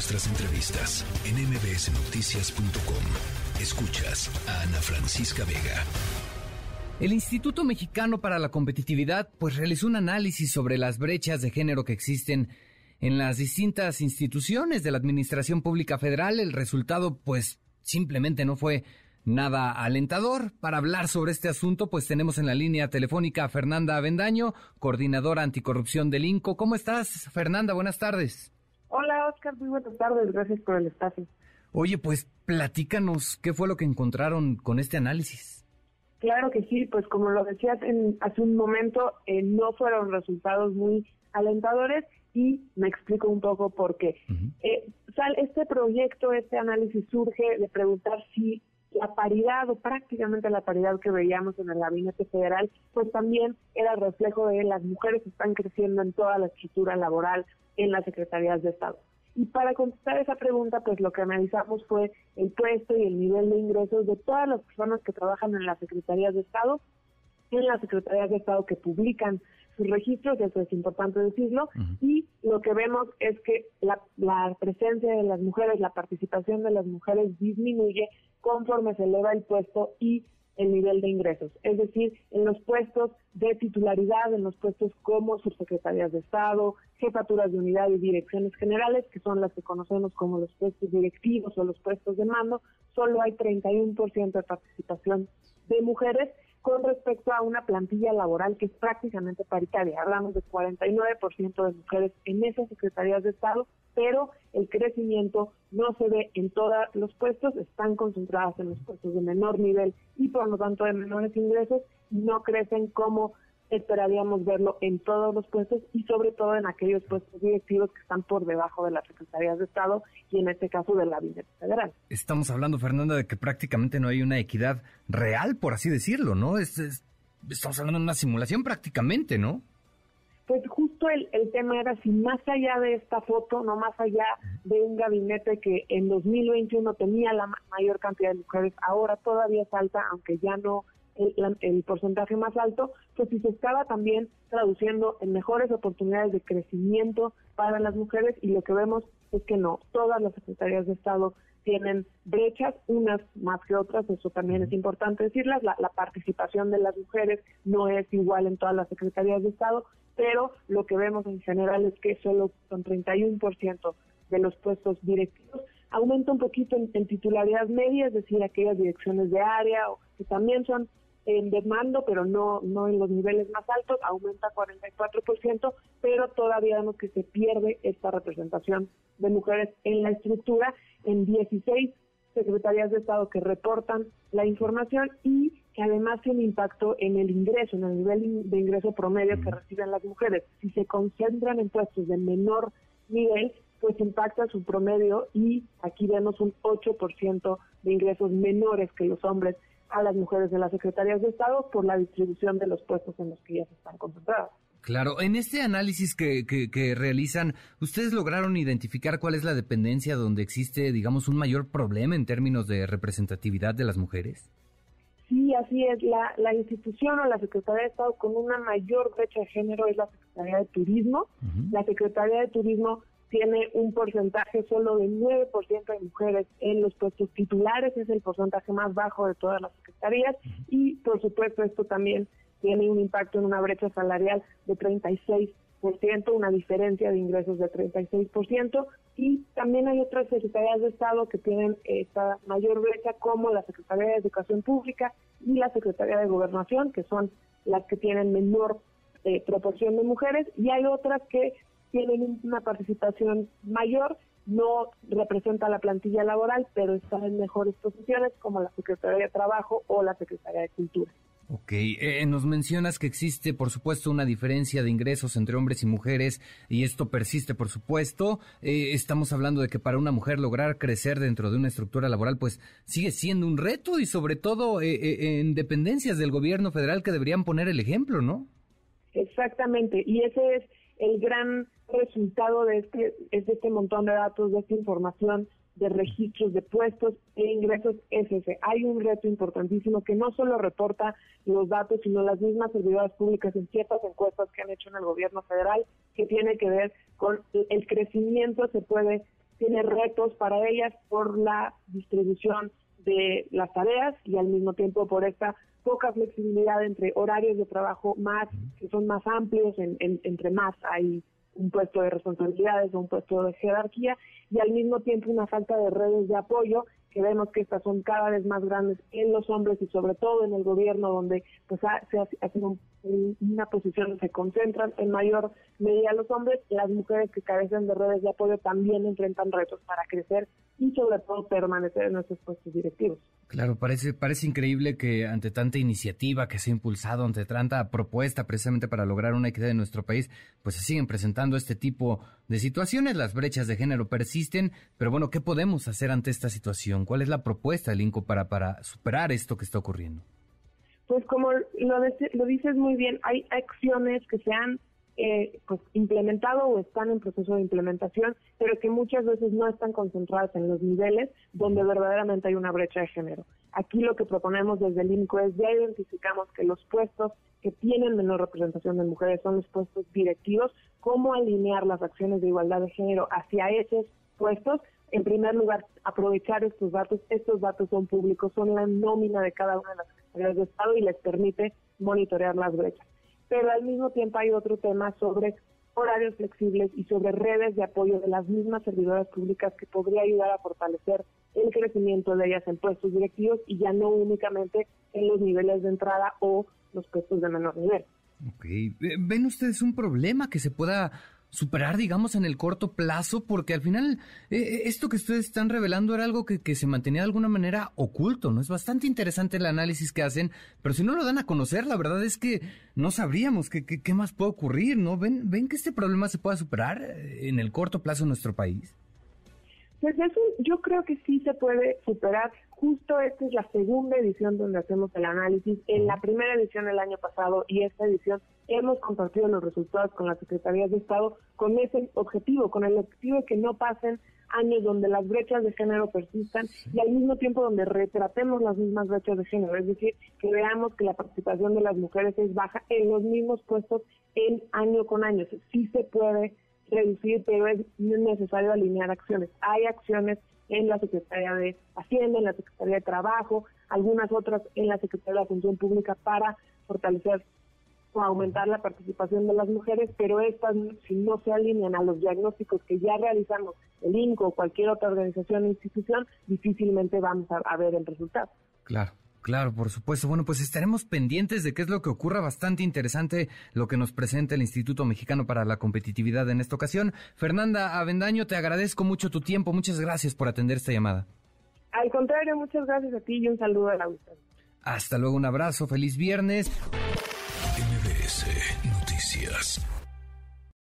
nuestras entrevistas en mbsnoticias.com. Escuchas a Ana Francisca Vega. El Instituto Mexicano para la Competitividad pues realizó un análisis sobre las brechas de género que existen en las distintas instituciones de la Administración Pública Federal. El resultado pues simplemente no fue nada alentador. Para hablar sobre este asunto, pues tenemos en la línea telefónica a Fernanda Avendaño, coordinadora anticorrupción del INCO. ¿Cómo estás, Fernanda? Buenas tardes. Oscar. Muy buenas tardes. Gracias por el espacio. Oye, pues platícanos qué fue lo que encontraron con este análisis. Claro que sí, pues como lo decías en, hace un momento, eh, no fueron resultados muy alentadores y me explico un poco por qué. Eh, este proyecto, este análisis surge de preguntar si la paridad o prácticamente la paridad que veíamos en el gabinete federal, pues también era reflejo de las mujeres que están creciendo en toda la estructura laboral en las secretarías de Estado. Y para contestar esa pregunta, pues lo que analizamos fue el puesto y el nivel de ingresos de todas las personas que trabajan en las secretarías de Estado, en las secretarías de Estado que publican sus registros, eso es importante decirlo, y lo que vemos es que la, la presencia de las mujeres, la participación de las mujeres disminuye conforme se eleva el puesto y el nivel de ingresos, es decir, en los puestos de titularidad, en los puestos como subsecretarías de Estado, jefaturas de unidad y direcciones generales, que son las que conocemos como los puestos directivos o los puestos de mando, solo hay 31% de participación de mujeres con respecto a una plantilla laboral que es prácticamente paritaria. Hablamos de 49% de mujeres en esas secretarías de Estado, pero el crecimiento no se ve en todos los puestos, están concentradas en los puestos de menor nivel y por lo tanto de menores ingresos, no crecen como esperaríamos verlo en todos los puestos y sobre todo en aquellos puestos directivos que están por debajo de las secretarías de Estado y en este caso de la Gabinete Federal. Estamos hablando, Fernanda, de que prácticamente no hay una equidad real, por así decirlo, ¿no? estamos hablando de una simulación prácticamente, ¿no? Pues justo el, el tema era si más allá de esta foto, no más allá de un gabinete que en 2021 tenía la mayor cantidad de mujeres, ahora todavía falta, aunque ya no el, porcentaje más alto, pues si se estaba también traduciendo en mejores oportunidades de crecimiento para las mujeres y lo que vemos es que no, todas las secretarías de Estado tienen brechas, unas más que otras, eso también es importante decirlas, la, la participación de las mujeres no es igual en todas las secretarías de Estado, pero lo que vemos en general es que solo con 31% de los puestos directivos aumenta un poquito en, en, titularidad media, es decir, aquellas direcciones de área o que también son en demando, pero no, no en los niveles más altos, aumenta 44%, pero todavía vemos que se pierde esta representación de mujeres en la estructura en 16 secretarías de Estado que reportan la información y que además tiene impacto en el ingreso, en el nivel de ingreso promedio que reciben las mujeres. Si se concentran en puestos de menor nivel, pues impacta su promedio y aquí vemos un 8% de ingresos menores que los hombres a las mujeres de las secretarías de Estado por la distribución de los puestos en los que ellas están concentradas. Claro, en este análisis que, que, realizan, ¿ustedes lograron identificar cuál es la dependencia donde existe, digamos, un mayor problema en términos de representatividad de las mujeres? Sí, así es. La, la institución o la Secretaría de Estado con una mayor brecha de género es la Secretaría de Turismo. La Secretaría de Turismo tiene un porcentaje solo de 9% de mujeres en los puestos titulares, es el porcentaje más bajo de todas las secretarías y por supuesto esto también tiene un impacto en una brecha salarial de 36%, una diferencia de ingresos de 36% y también hay otras secretarías de Estado que tienen esta mayor brecha como la Secretaría de Educación Pública y la Secretaría de Gobernación, que son las que tienen menor eh, proporción de mujeres y hay otras que tienen una participación mayor, no representa la plantilla laboral, pero están en mejores posiciones como la Secretaría de Trabajo o la Secretaría de Cultura. Ok, eh, nos mencionas que existe, por supuesto, una diferencia de ingresos entre hombres y mujeres y esto persiste, por supuesto. Eh, estamos hablando de que para una mujer lograr crecer dentro de una estructura laboral, pues sigue siendo un reto y sobre todo eh, en dependencias del gobierno federal que deberían poner el ejemplo, ¿no? Exactamente, y ese es el gran resultado de este, es de este montón de datos, de esta información, de registros de puestos e ingresos es ese. Hay un reto importantísimo que no solo reporta los datos, sino las mismas servidoras públicas en ciertas encuestas que han hecho en el gobierno federal, que tiene que ver con el crecimiento se puede tiene retos para ellas por la distribución de las tareas y al mismo tiempo por esta poca flexibilidad entre horarios de trabajo más que son más amplios, entre más hay un puesto de responsabilidades o un puesto de jerarquía y al mismo tiempo una falta de redes de apoyo que vemos que estas son cada vez más grandes en los hombres y sobre todo en el gobierno donde pues se hace una posición donde se concentran en mayor medida los hombres, las mujeres que carecen de redes de apoyo también enfrentan retos para crecer y sobre todo permanecer en nuestros puestos directivos. Claro, parece, parece increíble que ante tanta iniciativa que se ha impulsado, ante tanta propuesta precisamente para lograr una equidad en nuestro país, pues se siguen presentando este tipo de situaciones, las brechas de género persisten, pero bueno, ¿qué podemos hacer ante esta situación? ¿Cuál es la propuesta del INCO para, para superar esto que está ocurriendo? Pues como lo, lo dices muy bien, hay acciones que se han eh, pues implementado o están en proceso de implementación, pero que muchas veces no están concentradas en los niveles donde verdaderamente hay una brecha de género. Aquí lo que proponemos desde el INCO es ya identificamos que los puestos que tienen menor representación de mujeres son los puestos directivos, cómo alinear las acciones de igualdad de género hacia esos puestos. En primer lugar, aprovechar estos datos. Estos datos son públicos, son la nómina de cada una de las secretarías de Estado y les permite monitorear las brechas pero al mismo tiempo hay otro tema sobre horarios flexibles y sobre redes de apoyo de las mismas servidoras públicas que podría ayudar a fortalecer el crecimiento de ellas en puestos directivos y ya no únicamente en los niveles de entrada o los puestos de menor nivel. Ok, ¿ven ustedes un problema que se pueda superar, digamos, en el corto plazo, porque al final eh, eh, esto que ustedes están revelando era algo que, que, se mantenía de alguna manera oculto, ¿no? Es bastante interesante el análisis que hacen, pero si no lo dan a conocer, la verdad es que no sabríamos qué, qué, más puede ocurrir, ¿no? ¿Ven, ¿Ven que este problema se pueda superar eh, en el corto plazo en nuestro país? Pues eso yo creo que sí se puede superar. Justo esta es la segunda edición donde hacemos el análisis. En la primera edición el año pasado y esta edición hemos compartido los resultados con las secretarías de Estado con ese objetivo, con el objetivo de que no pasen años donde las brechas de género persistan y al mismo tiempo donde retratemos las mismas brechas de género, es decir, que veamos que la participación de las mujeres es baja en los mismos puestos en año con año. Sí se puede reducir, pero es necesario alinear acciones. Hay acciones en la Secretaría de Hacienda, en la Secretaría de Trabajo, algunas otras en la Secretaría de la Función Pública para fortalecer o aumentar la participación de las mujeres, pero estas, si no se alinean a los diagnósticos que ya realizamos el INCO o cualquier otra organización o institución, difícilmente vamos a ver el resultado. Claro. Claro, por supuesto. Bueno, pues estaremos pendientes de qué es lo que ocurra. Bastante interesante lo que nos presenta el Instituto Mexicano para la Competitividad en esta ocasión. Fernanda Avendaño, te agradezco mucho tu tiempo. Muchas gracias por atender esta llamada. Al contrario, muchas gracias a ti y un saludo a la. Hasta luego, un abrazo, feliz viernes. MBS.